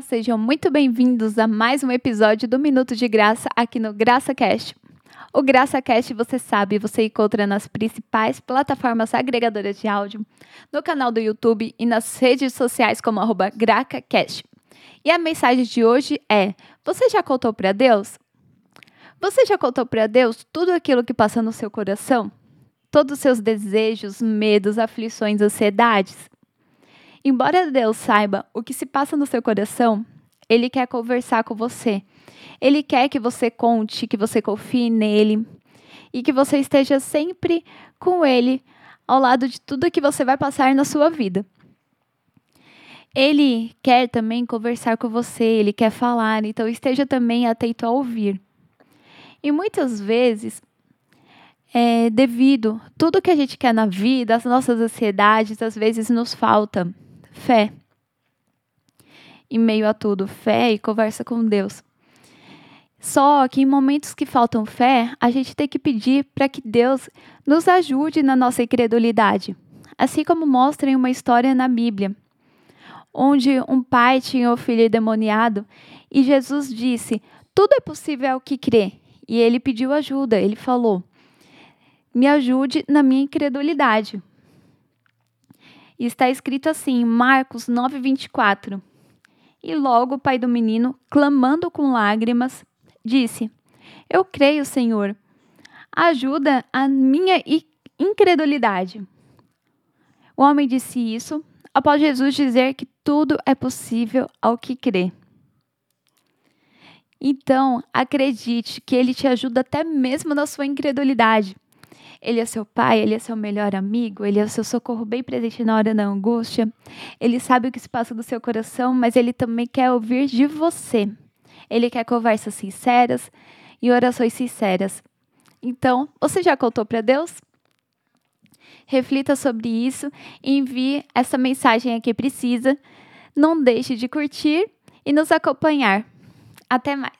Olá, sejam muito bem-vindos a mais um episódio do Minuto de Graça aqui no GraçaCast. O GraçaCast, você sabe, você encontra nas principais plataformas agregadoras de áudio, no canal do YouTube e nas redes sociais como GracaCast. E a mensagem de hoje é: Você já contou para Deus? Você já contou para Deus tudo aquilo que passa no seu coração? Todos os seus desejos, medos, aflições, ansiedades? Embora Deus saiba o que se passa no seu coração, Ele quer conversar com você. Ele quer que você conte, que você confie nele e que você esteja sempre com Ele ao lado de tudo que você vai passar na sua vida. Ele quer também conversar com você, ele quer falar, então esteja também atento a ouvir. E muitas vezes, é, devido tudo que a gente quer na vida, as nossas ansiedades, às vezes nos falta fé. Em meio a tudo, fé e conversa com Deus. Só que em momentos que faltam fé, a gente tem que pedir para que Deus nos ajude na nossa incredulidade. Assim como mostra em uma história na Bíblia, onde um pai tinha o filho endemoniado e Jesus disse: Tudo é possível ao que crê. E ele pediu ajuda, ele falou: Me ajude na minha incredulidade. E está escrito assim, Marcos 9:24. E logo o pai do menino, clamando com lágrimas, disse: Eu creio, Senhor. Ajuda a minha incredulidade. O homem disse isso após Jesus dizer que tudo é possível ao que crê. Então, acredite que ele te ajuda até mesmo na sua incredulidade. Ele é seu pai, ele é seu melhor amigo, ele é o seu socorro bem presente na hora da angústia. Ele sabe o que se passa do seu coração, mas ele também quer ouvir de você. Ele quer conversas sinceras e orações sinceras. Então, você já contou para Deus? Reflita sobre isso e envie essa mensagem a quem precisa. Não deixe de curtir e nos acompanhar. Até mais!